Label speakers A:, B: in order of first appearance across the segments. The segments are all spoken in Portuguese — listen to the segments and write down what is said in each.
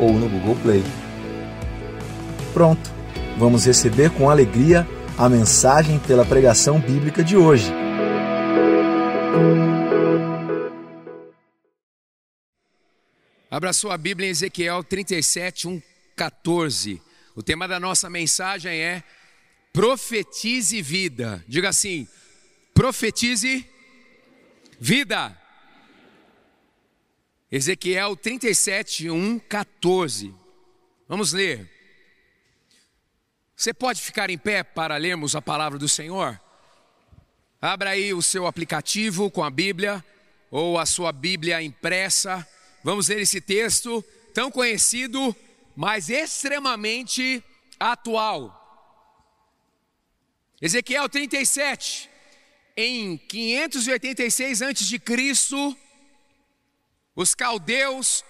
A: ou no Google Play. Pronto, vamos receber com alegria a mensagem pela pregação bíblica de hoje.
B: Abra sua Bíblia em Ezequiel 37, 1, 14. O tema da nossa mensagem é Profetize vida. Diga assim: profetize vida. Ezequiel 37, 1, 14. Vamos ler. Você pode ficar em pé para lermos a palavra do Senhor? Abra aí o seu aplicativo com a Bíblia ou a sua Bíblia impressa Vamos ler esse texto tão conhecido, mas extremamente atual. Ezequiel 37, em 586 a.C., os caldeus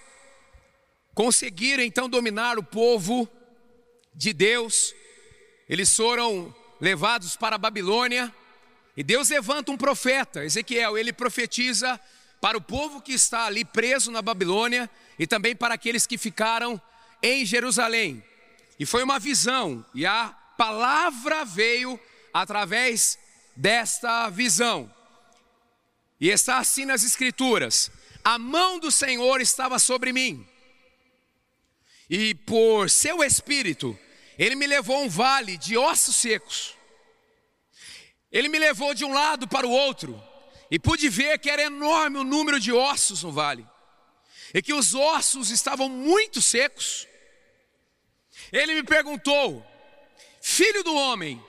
B: conseguiram então dominar o povo de Deus. Eles foram levados para a Babilônia e Deus levanta um profeta, Ezequiel, ele profetiza para o povo que está ali preso na Babilônia e também para aqueles que ficaram em Jerusalém. E foi uma visão, e a palavra veio através desta visão. E está assim nas Escrituras: a mão do Senhor estava sobre mim, e por seu espírito, ele me levou a um vale de ossos secos. Ele me levou de um lado para o outro, e pude ver que era enorme o número de ossos no vale, e que os ossos estavam muito secos. Ele me perguntou: Filho do homem,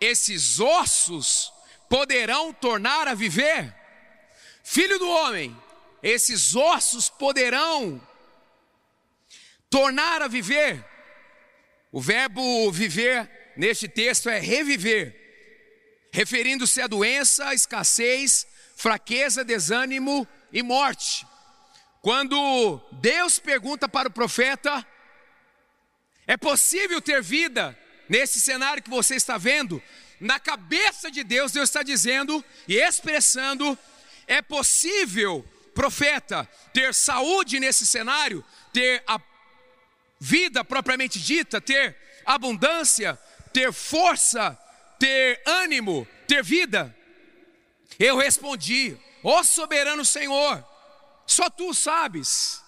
B: esses ossos poderão tornar a viver? Filho do homem, esses ossos poderão tornar a viver? O verbo viver neste texto é reviver, referindo-se à doença, escassez, fraqueza, desânimo e morte. Quando Deus pergunta para o profeta: é possível ter vida nesse cenário que você está vendo? Na cabeça de Deus, Deus está dizendo e expressando: é possível, profeta, ter saúde nesse cenário, ter a vida propriamente dita, ter abundância, ter força, ter ânimo, ter vida? Eu respondi: Ó soberano Senhor, só tu sabes.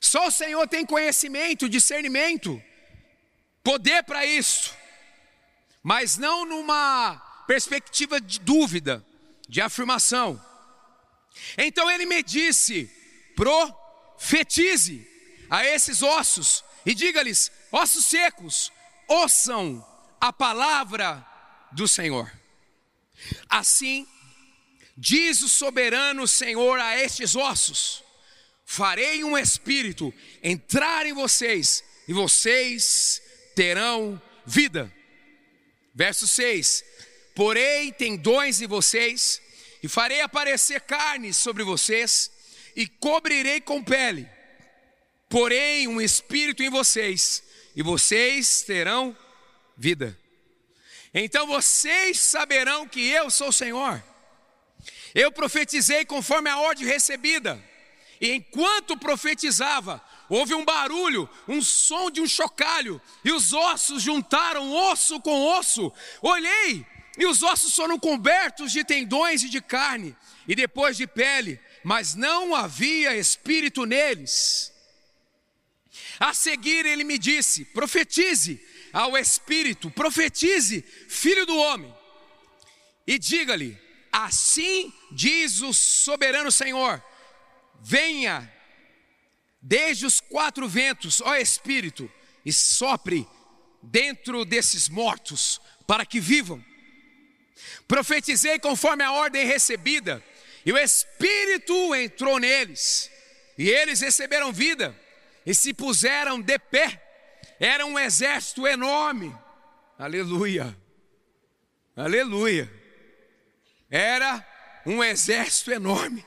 B: Só o Senhor tem conhecimento, discernimento, poder para isso. Mas não numa perspectiva de dúvida, de afirmação. Então ele me disse: profetize a esses ossos e diga-lhes: ossos secos, ouçam a palavra do Senhor. Assim, diz o soberano Senhor a estes ossos: farei um espírito entrar em vocês, e vocês terão vida. Verso 6: Porei tendões em vocês, e farei aparecer carne sobre vocês, e cobrirei com pele. Porei um espírito em vocês, e vocês terão vida. Então vocês saberão que eu sou o Senhor. Eu profetizei conforme a ordem recebida, e enquanto profetizava, houve um barulho, um som de um chocalho, e os ossos juntaram osso com osso. Olhei, e os ossos foram cobertos de tendões e de carne, e depois de pele, mas não havia espírito neles. A seguir ele me disse: profetize ao Espírito, profetize, filho do homem, e diga-lhe: Assim diz o soberano Senhor: venha desde os quatro ventos, ó Espírito, e sopre dentro desses mortos, para que vivam. Profetizei conforme a ordem recebida, e o Espírito entrou neles, e eles receberam vida, e se puseram de pé. Era um exército enorme. Aleluia. Aleluia. Era um exército enorme.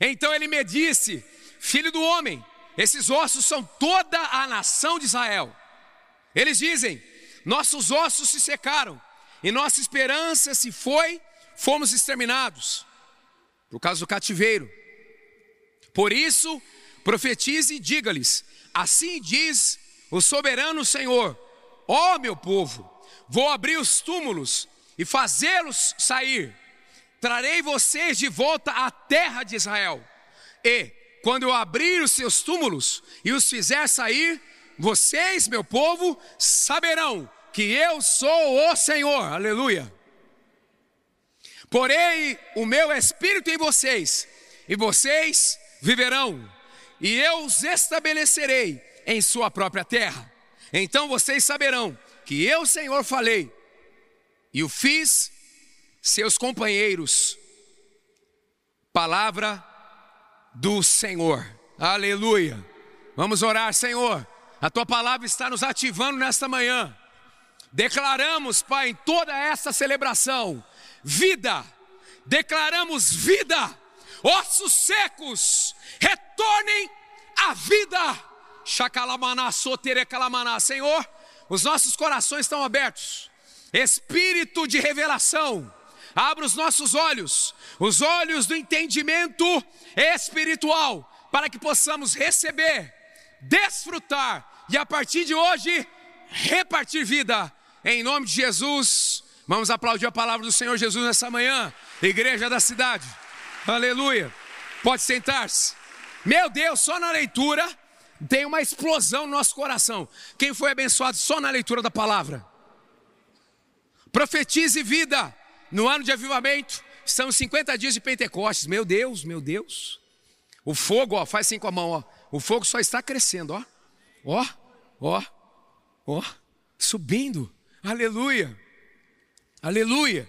B: Então ele me disse: Filho do homem, esses ossos são toda a nação de Israel. Eles dizem: Nossos ossos se secaram e nossa esperança se foi, fomos exterminados por causa do cativeiro. Por isso, profetize e diga-lhes: Assim diz o soberano Senhor: Ó oh, meu povo, vou abrir os túmulos e fazê-los sair. Trarei vocês de volta à terra de Israel. E, quando eu abrir os seus túmulos e os fizer sair, vocês, meu povo, saberão que eu sou o Senhor. Aleluia. Porei o meu espírito em vocês, e vocês viverão, e eu os estabelecerei em sua própria terra. Então vocês saberão que eu, Senhor, falei e o fiz seus companheiros. Palavra do Senhor. Aleluia. Vamos orar, Senhor. A tua palavra está nos ativando nesta manhã. Declaramos, Pai, em toda essa celebração, vida. Declaramos vida. Ossos secos, retornem à vida. Chacalamaná, soterecalamaná. Senhor, os nossos corações estão abertos Espírito de revelação, abra os nossos olhos, os olhos do entendimento espiritual, para que possamos receber, desfrutar e a partir de hoje repartir vida. Em nome de Jesus, vamos aplaudir a palavra do Senhor Jesus nessa manhã, igreja da cidade. Aleluia. Pode sentar-se. Meu Deus, só na leitura tem uma explosão no nosso coração. Quem foi abençoado só na leitura da palavra? Profetize vida. No ano de avivamento, são 50 dias de Pentecostes. Meu Deus, meu Deus. O fogo, ó, faz assim com a mão, ó. O fogo só está crescendo, ó. Ó, ó, ó. Subindo. Aleluia. Aleluia.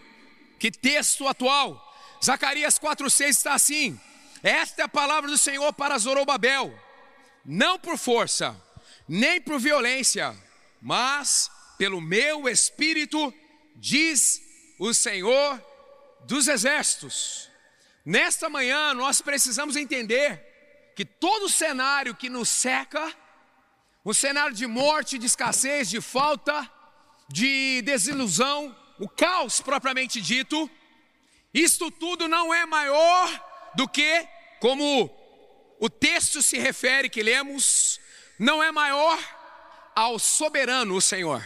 B: Que texto atual. Zacarias 4,6 está assim: Esta é a palavra do Senhor para Zorobabel, não por força, nem por violência, mas pelo meu espírito diz o Senhor dos exércitos. Nesta manhã nós precisamos entender que todo cenário que nos seca, o cenário de morte, de escassez, de falta, de desilusão, o caos propriamente dito, isto tudo não é maior do que, como o texto se refere que lemos, não é maior ao soberano, o Senhor.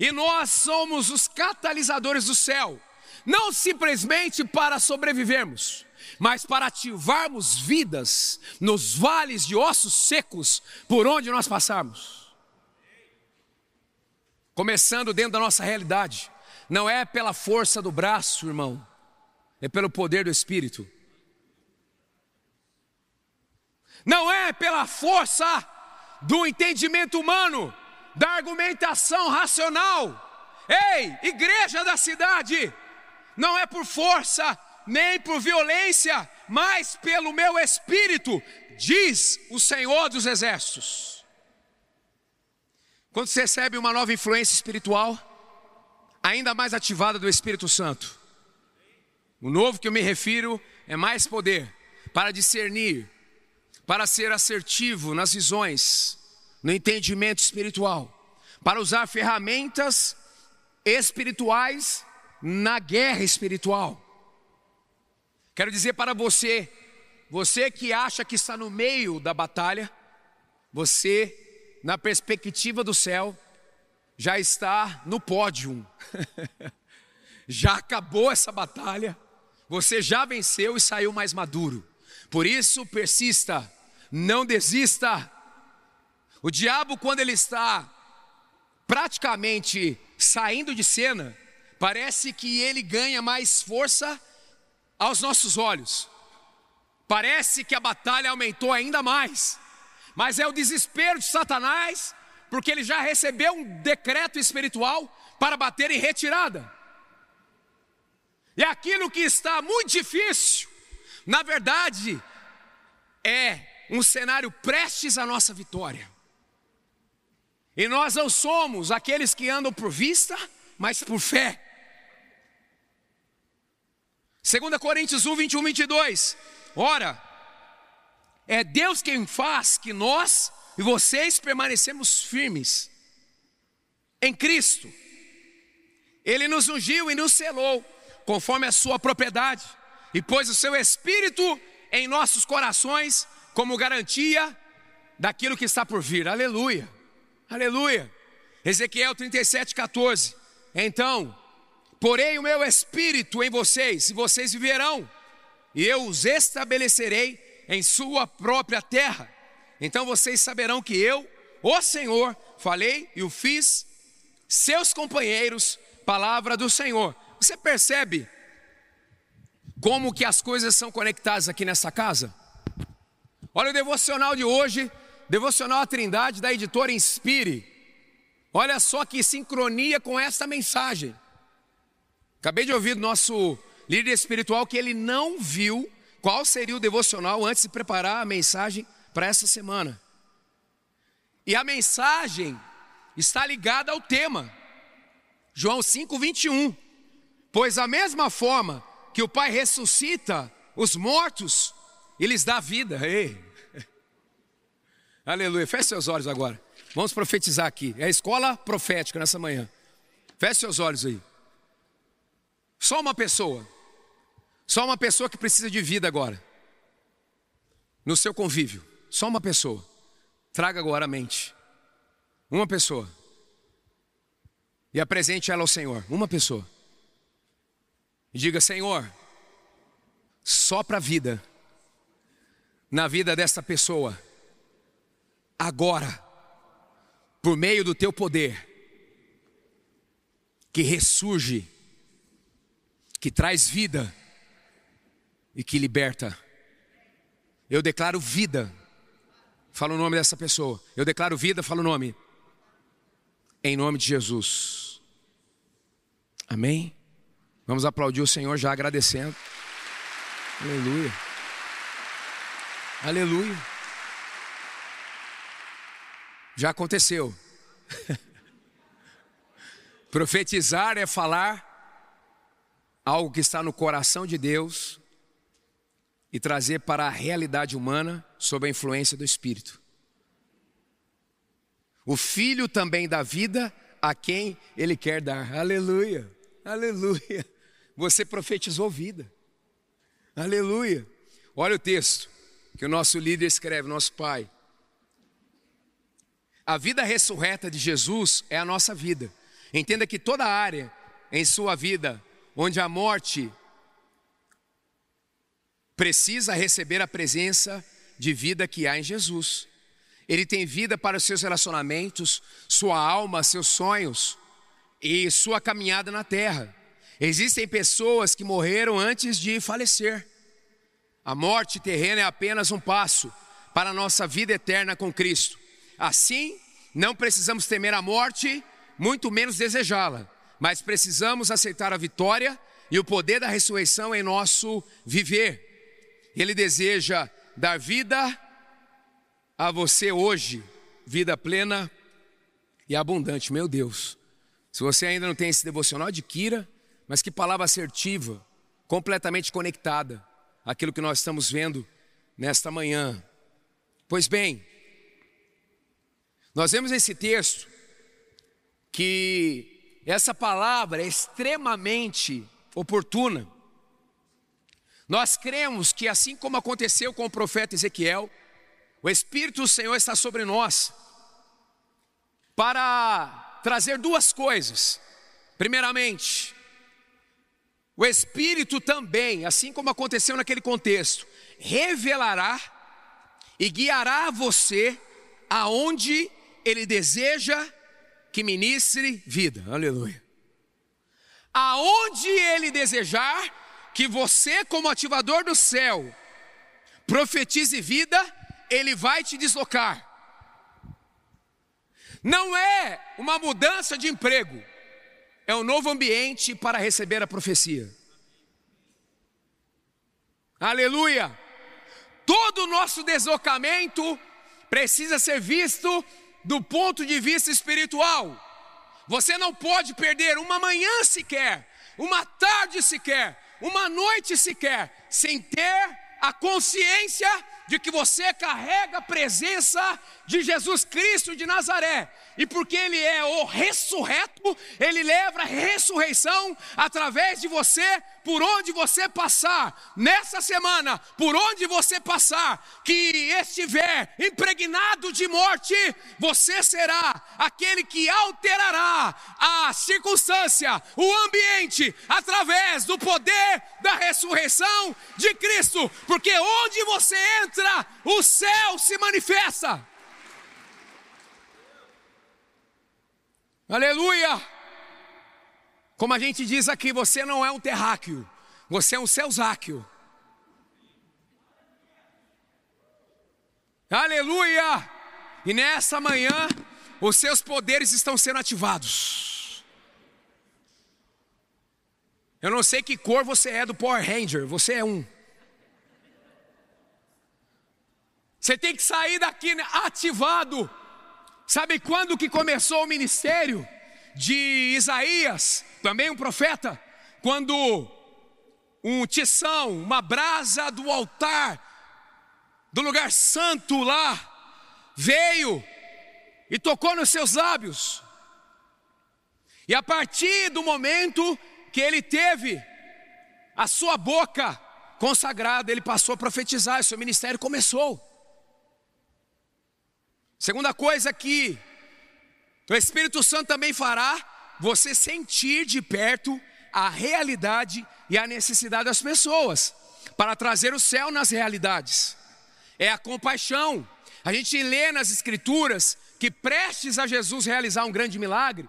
B: E nós somos os catalisadores do céu, não simplesmente para sobrevivermos, mas para ativarmos vidas nos vales de ossos secos por onde nós passarmos. Começando dentro da nossa realidade, não é pela força do braço, irmão, é pelo poder do Espírito. Não é pela força do entendimento humano, da argumentação racional. Ei, igreja da cidade, não é por força nem por violência, mas pelo meu espírito, diz o Senhor dos Exércitos. Quando você recebe uma nova influência espiritual, ainda mais ativada do Espírito Santo, o novo que eu me refiro é mais poder para discernir, para ser assertivo nas visões, no entendimento espiritual, para usar ferramentas espirituais na guerra espiritual. Quero dizer para você, você que acha que está no meio da batalha, você, na perspectiva do céu, já está no pódio, já acabou essa batalha, você já venceu e saiu mais maduro. Por isso, persista, não desista, o diabo, quando ele está praticamente saindo de cena, parece que ele ganha mais força aos nossos olhos. Parece que a batalha aumentou ainda mais. Mas é o desespero de Satanás, porque ele já recebeu um decreto espiritual para bater em retirada. E aquilo que está muito difícil, na verdade, é um cenário prestes à nossa vitória. E nós não somos aqueles que andam por vista, mas por fé. 2 Coríntios 1, 21, 22. Ora, é Deus quem faz que nós e vocês permanecemos firmes em Cristo. Ele nos ungiu e nos selou, conforme a sua propriedade, e pôs o seu Espírito em nossos corações como garantia daquilo que está por vir. Aleluia, aleluia. Ezequiel 37, 14. Então, porei o meu espírito em vocês, e vocês viverão, e eu os estabelecerei em sua própria terra. Então vocês saberão que eu, o Senhor, falei e o fiz, seus companheiros, palavra do Senhor. Você percebe como que as coisas são conectadas aqui nessa casa? Olha o devocional de hoje, devocional à Trindade da editora Inspire. Olha só que sincronia com esta mensagem. Acabei de ouvir do nosso líder espiritual que ele não viu qual seria o devocional antes de preparar a mensagem para essa semana. E a mensagem está ligada ao tema. João 5, 21. Pois a mesma forma que o Pai ressuscita os mortos e lhes dá vida. Ei. Aleluia. Feche seus olhos agora. Vamos profetizar aqui. É a escola profética nessa manhã. Feche seus olhos aí. Só uma pessoa. Só uma pessoa que precisa de vida agora. No seu convívio. Só uma pessoa. Traga agora a mente. Uma pessoa. E apresente ela ao Senhor. Uma pessoa. E diga: Senhor, sopra a vida na vida desta pessoa, agora, por meio do teu poder, que ressurge, que traz vida e que liberta. Eu declaro vida. Fala o nome dessa pessoa. Eu declaro vida, fala o nome. Em nome de Jesus. Amém? Vamos aplaudir o Senhor já agradecendo. Aleluia. Aleluia. Já aconteceu. Profetizar é falar algo que está no coração de Deus e trazer para a realidade humana sob a influência do Espírito. O Filho também dá vida a quem Ele quer dar. Aleluia, aleluia. Você profetizou vida. Aleluia. Olha o texto que o nosso líder escreve, nosso Pai. A vida ressurreta de Jesus é a nossa vida. Entenda que toda área em sua vida onde a morte precisa receber a presença de vida que há em Jesus. Ele tem vida para os seus relacionamentos, sua alma, seus sonhos e sua caminhada na terra. Existem pessoas que morreram antes de falecer. A morte terrena é apenas um passo para a nossa vida eterna com Cristo. Assim, não precisamos temer a morte, muito menos desejá-la, mas precisamos aceitar a vitória e o poder da ressurreição em nosso viver. Ele deseja dar vida a você hoje, vida plena e abundante. Meu Deus, se você ainda não tem esse devocional, adquira, mas que palavra assertiva, completamente conectada àquilo que nós estamos vendo nesta manhã. Pois bem, nós vemos esse texto que essa palavra é extremamente oportuna. Nós cremos que, assim como aconteceu com o profeta Ezequiel, o Espírito do Senhor está sobre nós para trazer duas coisas. Primeiramente, o Espírito também, assim como aconteceu naquele contexto, revelará e guiará você aonde Ele deseja que ministre vida. Aleluia. Aonde Ele desejar que você, como ativador do céu, profetize vida, ele vai te deslocar. Não é uma mudança de emprego, é um novo ambiente para receber a profecia. Aleluia! todo o nosso deslocamento precisa ser visto do ponto de vista espiritual. Você não pode perder uma manhã sequer, uma tarde sequer, uma noite sequer, sem ter a consciência de que você carrega a presença de Jesus Cristo de Nazaré. E porque Ele é o ressurreto, Ele leva a ressurreição através de você, por onde você passar. Nessa semana, por onde você passar, que estiver impregnado de morte, você será aquele que alterará a circunstância, o ambiente, através do poder da ressurreição de Cristo. Porque onde você entra, o céu se manifesta. Aleluia! Como a gente diz aqui, você não é um terráqueo, você é um ceusáqueo. Aleluia! E nessa manhã, os seus poderes estão sendo ativados. Eu não sei que cor você é do Power Ranger, você é um. Você tem que sair daqui ativado. Sabe quando que começou o ministério de Isaías, também um profeta? Quando um tição, uma brasa do altar, do lugar santo lá, veio e tocou nos seus lábios. E a partir do momento que ele teve a sua boca consagrada, ele passou a profetizar, e seu ministério começou. Segunda coisa que o Espírito Santo também fará você sentir de perto a realidade e a necessidade das pessoas, para trazer o céu nas realidades. É a compaixão. A gente lê nas Escrituras que prestes a Jesus realizar um grande milagre,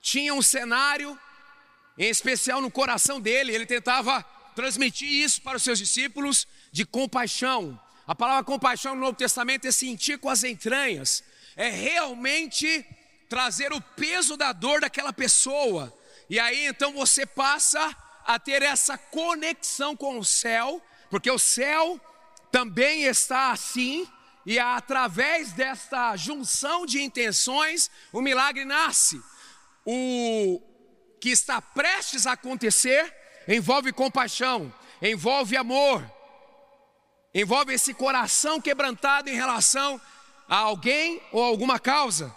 B: tinha um cenário, em especial no coração dele, ele tentava transmitir isso para os seus discípulos de compaixão, a palavra compaixão no Novo Testamento é sentir com as entranhas, é realmente trazer o peso da dor daquela pessoa. E aí então você passa a ter essa conexão com o céu, porque o céu também está assim, e através desta junção de intenções, o milagre nasce. O que está prestes a acontecer envolve compaixão, envolve amor, envolve esse coração quebrantado em relação a alguém ou alguma causa.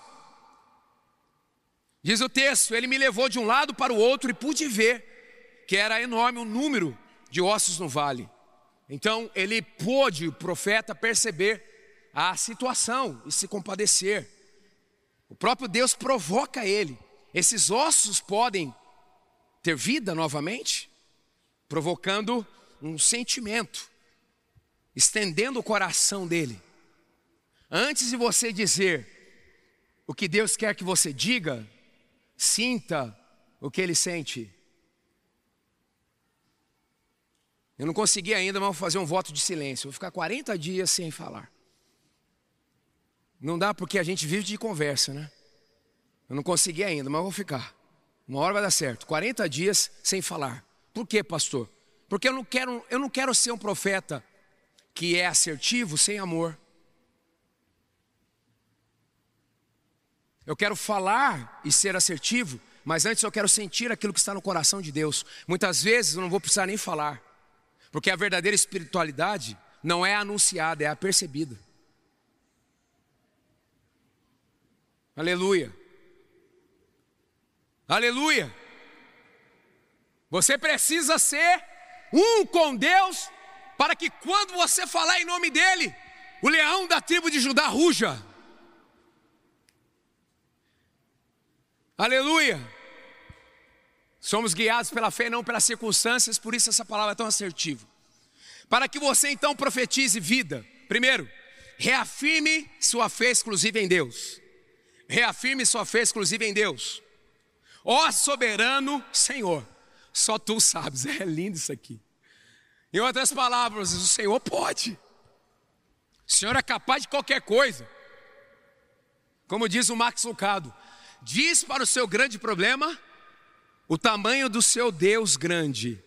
B: Diz o texto: Ele me levou de um lado para o outro e pude ver que era enorme o número de ossos no vale. Então ele pôde, o profeta, perceber a situação e se compadecer. O próprio Deus provoca ele. Esses ossos podem ter vida novamente, provocando um sentimento estendendo o coração dele. Antes de você dizer o que Deus quer que você diga, sinta o que ele sente. Eu não consegui ainda, mas vou fazer um voto de silêncio. Vou ficar 40 dias sem falar. Não dá porque a gente vive de conversa, né? Eu não consegui ainda, mas vou ficar. Uma hora vai dar certo. 40 dias sem falar. Por quê, pastor? Porque eu não quero, eu não quero ser um profeta que é assertivo sem amor. Eu quero falar e ser assertivo, mas antes eu quero sentir aquilo que está no coração de Deus. Muitas vezes eu não vou precisar nem falar, porque a verdadeira espiritualidade não é anunciada, é apercebida. Aleluia. Aleluia. Você precisa ser um com Deus para que quando você falar em nome dele, o leão da tribo de Judá ruja. Aleluia. Somos guiados pela fé e não pelas circunstâncias, por isso essa palavra é tão assertiva. Para que você então profetize vida. Primeiro, reafirme sua fé exclusiva em Deus. Reafirme sua fé exclusiva em Deus. Ó soberano Senhor, só tu sabes, é lindo isso aqui. Em outras palavras, o Senhor pode. O Senhor é capaz de qualquer coisa. Como diz o Max Lucado, diz para o seu grande problema o tamanho do seu Deus grande,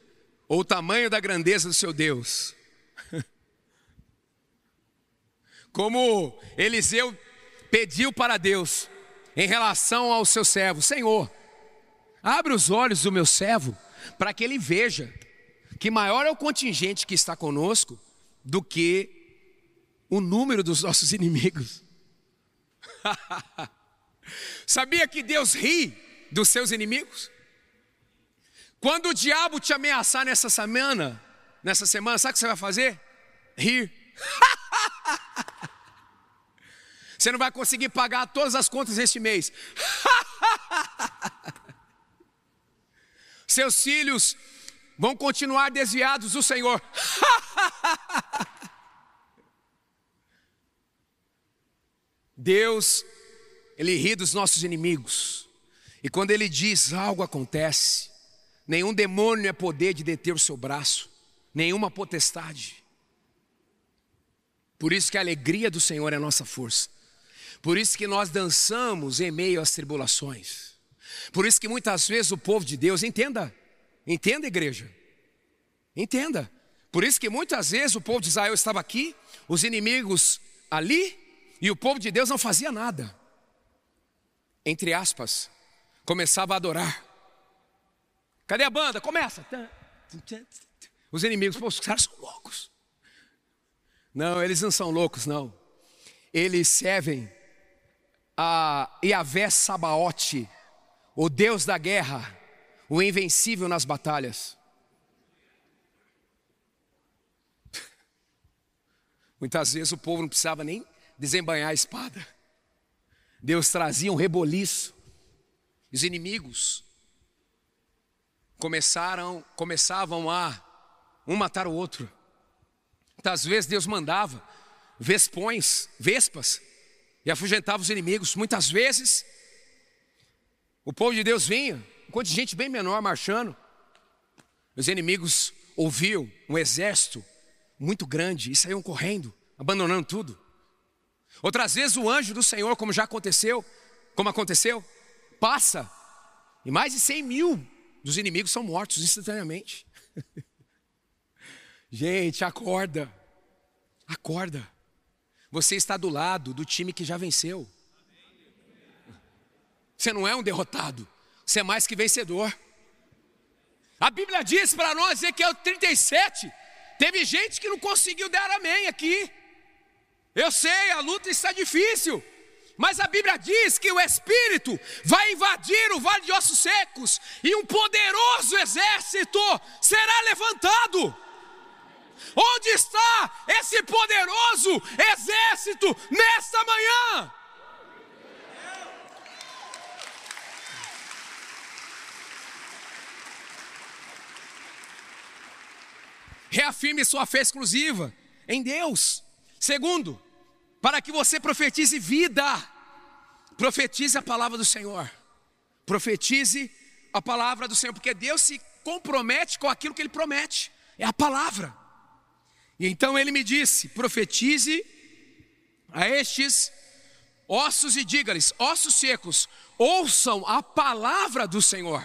B: ou o tamanho da grandeza do seu Deus. Como Eliseu pediu para Deus em relação ao seu servo: Senhor, abre os olhos do meu servo para que ele veja que maior é o contingente que está conosco do que o número dos nossos inimigos. Sabia que Deus ri dos seus inimigos? Quando o diabo te ameaçar nessa semana, nessa semana, sabe o que você vai fazer? Rir. Você não vai conseguir pagar todas as contas este mês. Seus filhos vão continuar desviados do Senhor. Deus, Ele ri dos nossos inimigos. E quando Ele diz algo acontece, nenhum demônio é poder de deter o seu braço, nenhuma potestade. Por isso que a alegria do Senhor é a nossa força. Por isso que nós dançamos em meio às tribulações. Por isso que muitas vezes o povo de Deus, entenda, entenda igreja, entenda. Por isso que muitas vezes o povo de Israel estava aqui, os inimigos ali, e o povo de Deus não fazia nada. Entre aspas, começava a adorar. Cadê a banda? Começa. Os inimigos, pô, os caras são loucos. Não, eles não são loucos, não. Eles servem a Yahvé Sabaote, o Deus da guerra, o invencível nas batalhas. Muitas vezes o povo não precisava nem desembanhar a espada. Deus trazia um reboliço. Os inimigos começaram, começavam a um matar o outro. Muitas vezes Deus mandava vespões, vespas, e afugentava os inimigos. Muitas vezes, o povo de Deus vinha, um contingente bem menor marchando. Os inimigos ouviam um exército muito grande e saíam correndo, abandonando tudo. Outras vezes o anjo do Senhor, como já aconteceu, como aconteceu, passa e mais de 100 mil dos inimigos são mortos instantaneamente. Gente, acorda, acorda. Você está do lado do time que já venceu. Você não é um derrotado, você é mais que vencedor. A Bíblia diz para nós, Ezequiel 37, teve gente que não conseguiu dar amém aqui. Eu sei, a luta está difícil, mas a Bíblia diz que o Espírito vai invadir o vale de ossos secos e um poderoso exército será levantado. Onde está esse poderoso exército nesta manhã? Reafirme sua fé exclusiva em Deus. Segundo, para que você profetize vida, profetize a palavra do Senhor. Profetize a palavra do Senhor, porque Deus se compromete com aquilo que Ele promete, é a palavra. E então ele me disse: profetize a estes ossos e diga-lhes: ossos secos, ouçam a palavra do Senhor.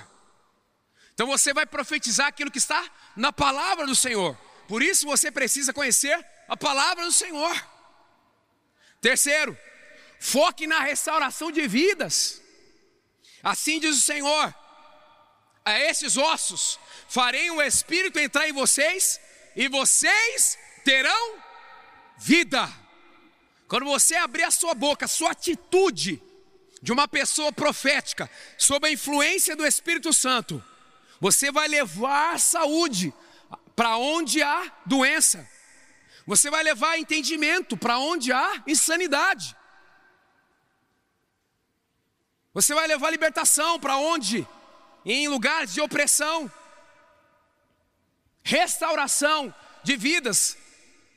B: Então você vai profetizar aquilo que está na palavra do Senhor. Por isso você precisa conhecer a palavra do Senhor. Terceiro, foque na restauração de vidas. Assim diz o Senhor: a esses ossos farei o Espírito entrar em vocês, e vocês terão vida. Quando você abrir a sua boca, a sua atitude de uma pessoa profética, sob a influência do Espírito Santo, você vai levar saúde para onde há doença. Você vai levar entendimento para onde há insanidade. Você vai levar libertação para onde? Em lugares de opressão. Restauração de vidas.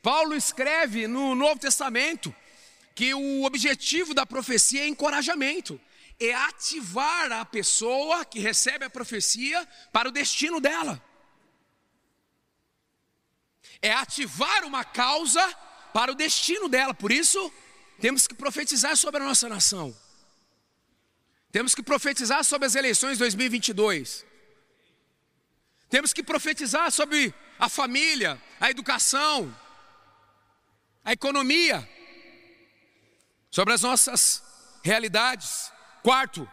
B: Paulo escreve no Novo Testamento que o objetivo da profecia é encorajamento, é ativar a pessoa que recebe a profecia para o destino dela, é ativar uma causa para o destino dela, por isso temos que profetizar sobre a nossa nação, temos que profetizar sobre as eleições de 2022, temos que profetizar sobre a família, a educação, a economia. sobre as nossas realidades. Quarto,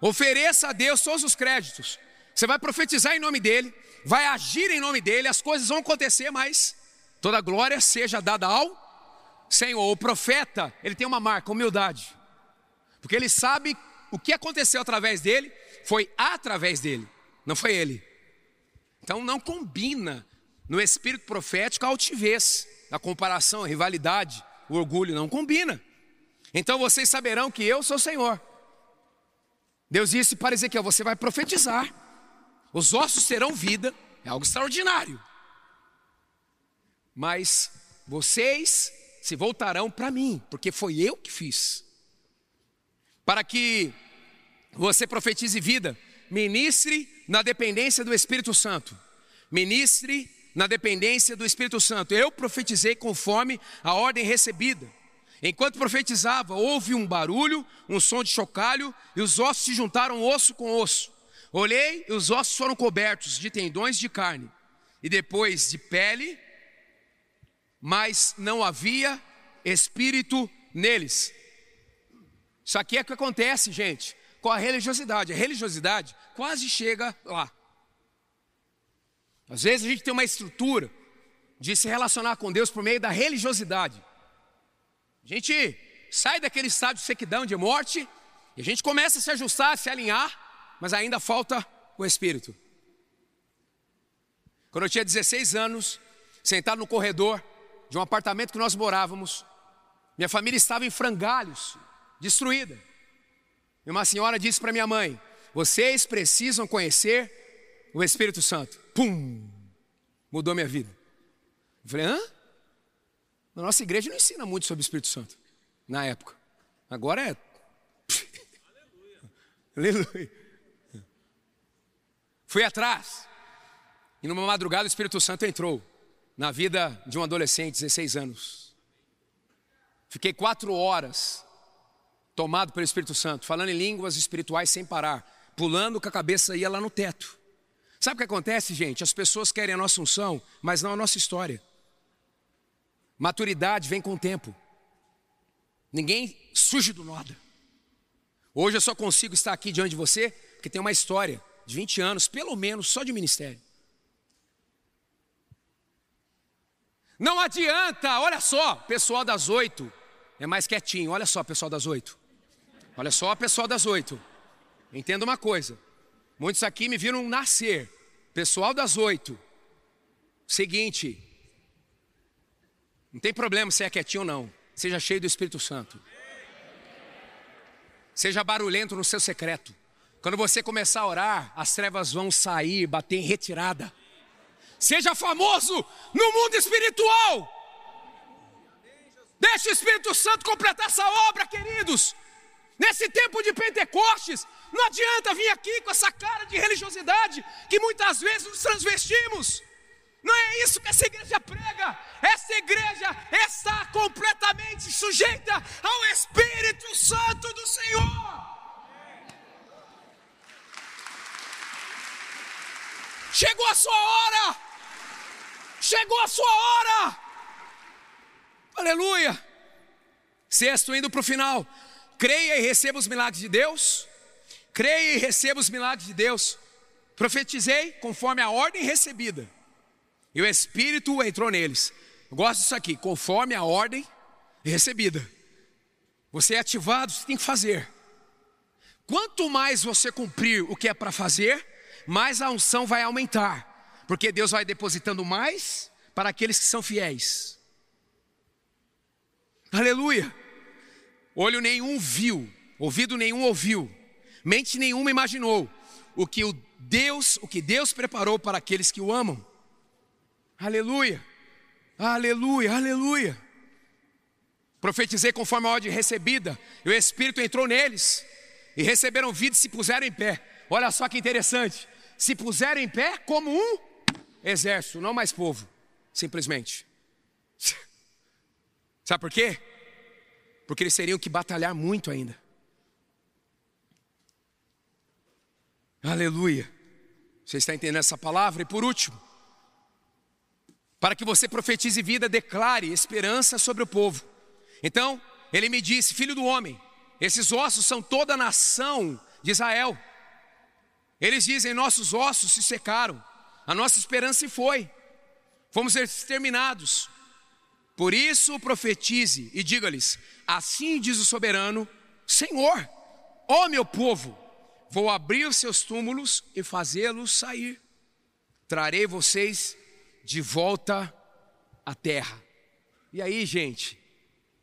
B: ofereça a Deus todos os créditos. Você vai profetizar em nome dele, vai agir em nome dele, as coisas vão acontecer, mas toda glória seja dada ao Senhor. O profeta, ele tem uma marca, humildade. Porque ele sabe o que aconteceu através dele, foi através dele, não foi ele. Então não combina no espírito profético a altivez, a comparação, a rivalidade, o orgulho, não combina. Então vocês saberão que eu sou o Senhor. Deus disse para Ezequiel: Você vai profetizar, os ossos terão vida, é algo extraordinário. Mas vocês se voltarão para mim, porque foi eu que fiz. Para que você profetize vida, ministre na dependência do Espírito Santo. Ministre na dependência do Espírito Santo. Eu profetizei conforme a ordem recebida. Enquanto profetizava, houve um barulho, um som de chocalho, e os ossos se juntaram osso com osso. Olhei e os ossos foram cobertos de tendões de carne, e depois de pele, mas não havia espírito neles. Isso aqui é o que acontece, gente, com a religiosidade. A religiosidade quase chega lá. Às vezes a gente tem uma estrutura de se relacionar com Deus por meio da religiosidade. A gente sai daquele estado de sequidão, de morte, e a gente começa a se ajustar, a se alinhar, mas ainda falta o Espírito. Quando eu tinha 16 anos, sentado no corredor de um apartamento que nós morávamos, minha família estava em frangalhos, destruída. E uma senhora disse para minha mãe: Vocês precisam conhecer o Espírito Santo. Pum! Mudou minha vida. Eu falei: Hã? Na nossa igreja não ensina muito sobre o Espírito Santo, na época. Agora é. Aleluia. Fui atrás. E numa madrugada o Espírito Santo entrou na vida de um adolescente, 16 anos. Fiquei quatro horas tomado pelo Espírito Santo, falando em línguas espirituais sem parar, pulando com a cabeça ia lá no teto. Sabe o que acontece, gente? As pessoas querem a nossa unção, mas não a nossa história. Maturidade vem com o tempo. Ninguém surge do nada. Hoje eu só consigo estar aqui diante de você porque tem uma história de 20 anos, pelo menos, só de ministério. Não adianta, olha só, pessoal das oito, é mais quietinho, olha só, pessoal das oito. Olha só, pessoal das oito. Entenda uma coisa, muitos aqui me viram nascer, pessoal das oito. Seguinte, não tem problema se é quietinho ou não. Seja cheio do Espírito Santo. Seja barulhento no seu secreto. Quando você começar a orar, as trevas vão sair, bater em retirada. Seja famoso no mundo espiritual. Deixe o Espírito Santo completar essa obra, queridos. Nesse tempo de Pentecostes, não adianta vir aqui com essa cara de religiosidade que muitas vezes nos transvestimos. Não é isso que essa igreja prega. Essa igreja está completamente sujeita ao Espírito Santo do Senhor. Chegou a sua hora. Chegou a sua hora. Aleluia. Sexto, indo para o final. Creia e receba os milagres de Deus. Creia e receba os milagres de Deus. Profetizei conforme a ordem recebida. E o Espírito entrou neles. Eu gosto disso aqui, conforme a ordem recebida. Você é ativado, você tem que fazer. Quanto mais você cumprir o que é para fazer, mais a unção vai aumentar. Porque Deus vai depositando mais para aqueles que são fiéis. Aleluia. Olho nenhum viu, ouvido nenhum ouviu, mente nenhuma imaginou o que o Deus, o que Deus preparou para aqueles que o amam. Aleluia, aleluia, aleluia. Profetizei conforme a ordem recebida, e o Espírito entrou neles, e receberam vida e se puseram em pé. Olha só que interessante: se puseram em pé como um exército, não mais povo, simplesmente. Sabe por quê? Porque eles teriam que batalhar muito ainda. Aleluia. Você está entendendo essa palavra? E por último, para que você profetize vida, declare esperança sobre o povo. Então, ele me disse: Filho do homem, esses ossos são toda a nação de Israel. Eles dizem: Nossos ossos se secaram, a nossa esperança se foi, fomos exterminados. Por isso profetize e diga-lhes: Assim diz o soberano, Senhor, ó meu povo, vou abrir os seus túmulos e fazê-los sair. Trarei vocês de volta à terra. E aí, gente,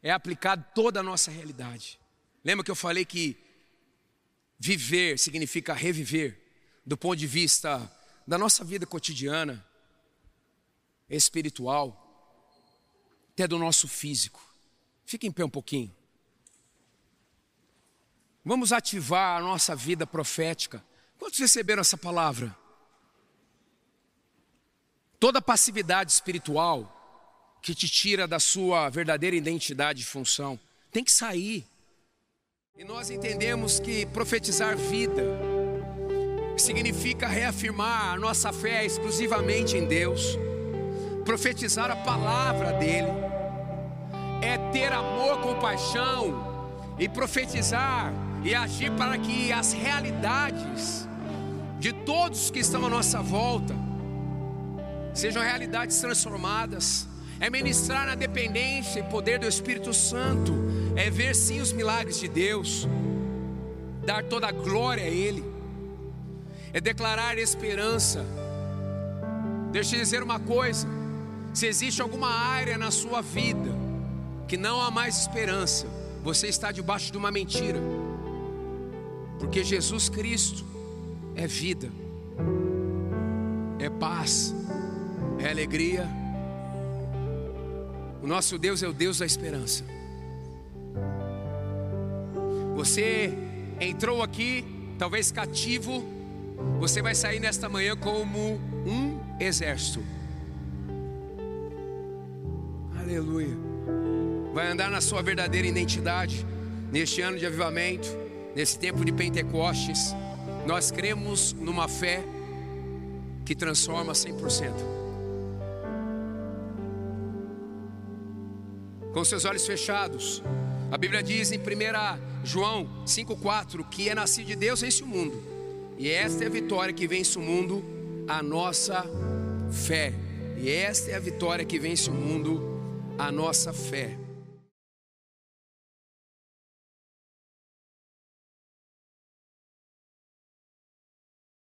B: é aplicado toda a nossa realidade. Lembra que eu falei que viver significa reviver, do ponto de vista da nossa vida cotidiana, espiritual, até do nosso físico. Fique em pé um pouquinho. Vamos ativar a nossa vida profética. Quantos receberam essa palavra? Toda passividade espiritual que te tira da sua verdadeira identidade e função tem que sair. E nós entendemos que profetizar vida significa reafirmar a nossa fé exclusivamente em Deus, profetizar a palavra dEle, é ter amor, compaixão e profetizar e agir para que as realidades de todos que estão à nossa volta sejam realidades transformadas. É ministrar na dependência e poder do Espírito Santo, é ver sim os milagres de Deus, dar toda a glória a Ele, é declarar esperança. Deixa eu dizer uma coisa: se existe alguma área na sua vida que não há mais esperança, você está debaixo de uma mentira, porque Jesus Cristo é vida, é paz, é alegria. O nosso Deus é o Deus da esperança. Você entrou aqui, talvez cativo, você vai sair nesta manhã como um exército. Aleluia. Vai andar na sua verdadeira identidade neste ano de avivamento, nesse tempo de Pentecostes. Nós cremos numa fé que transforma 100%. Com seus olhos fechados. A Bíblia diz em 1 João 5,4 que é nascido de Deus vence o mundo, e esta é a vitória que vence o mundo, a nossa fé. E esta é a vitória que vence o mundo, a nossa fé.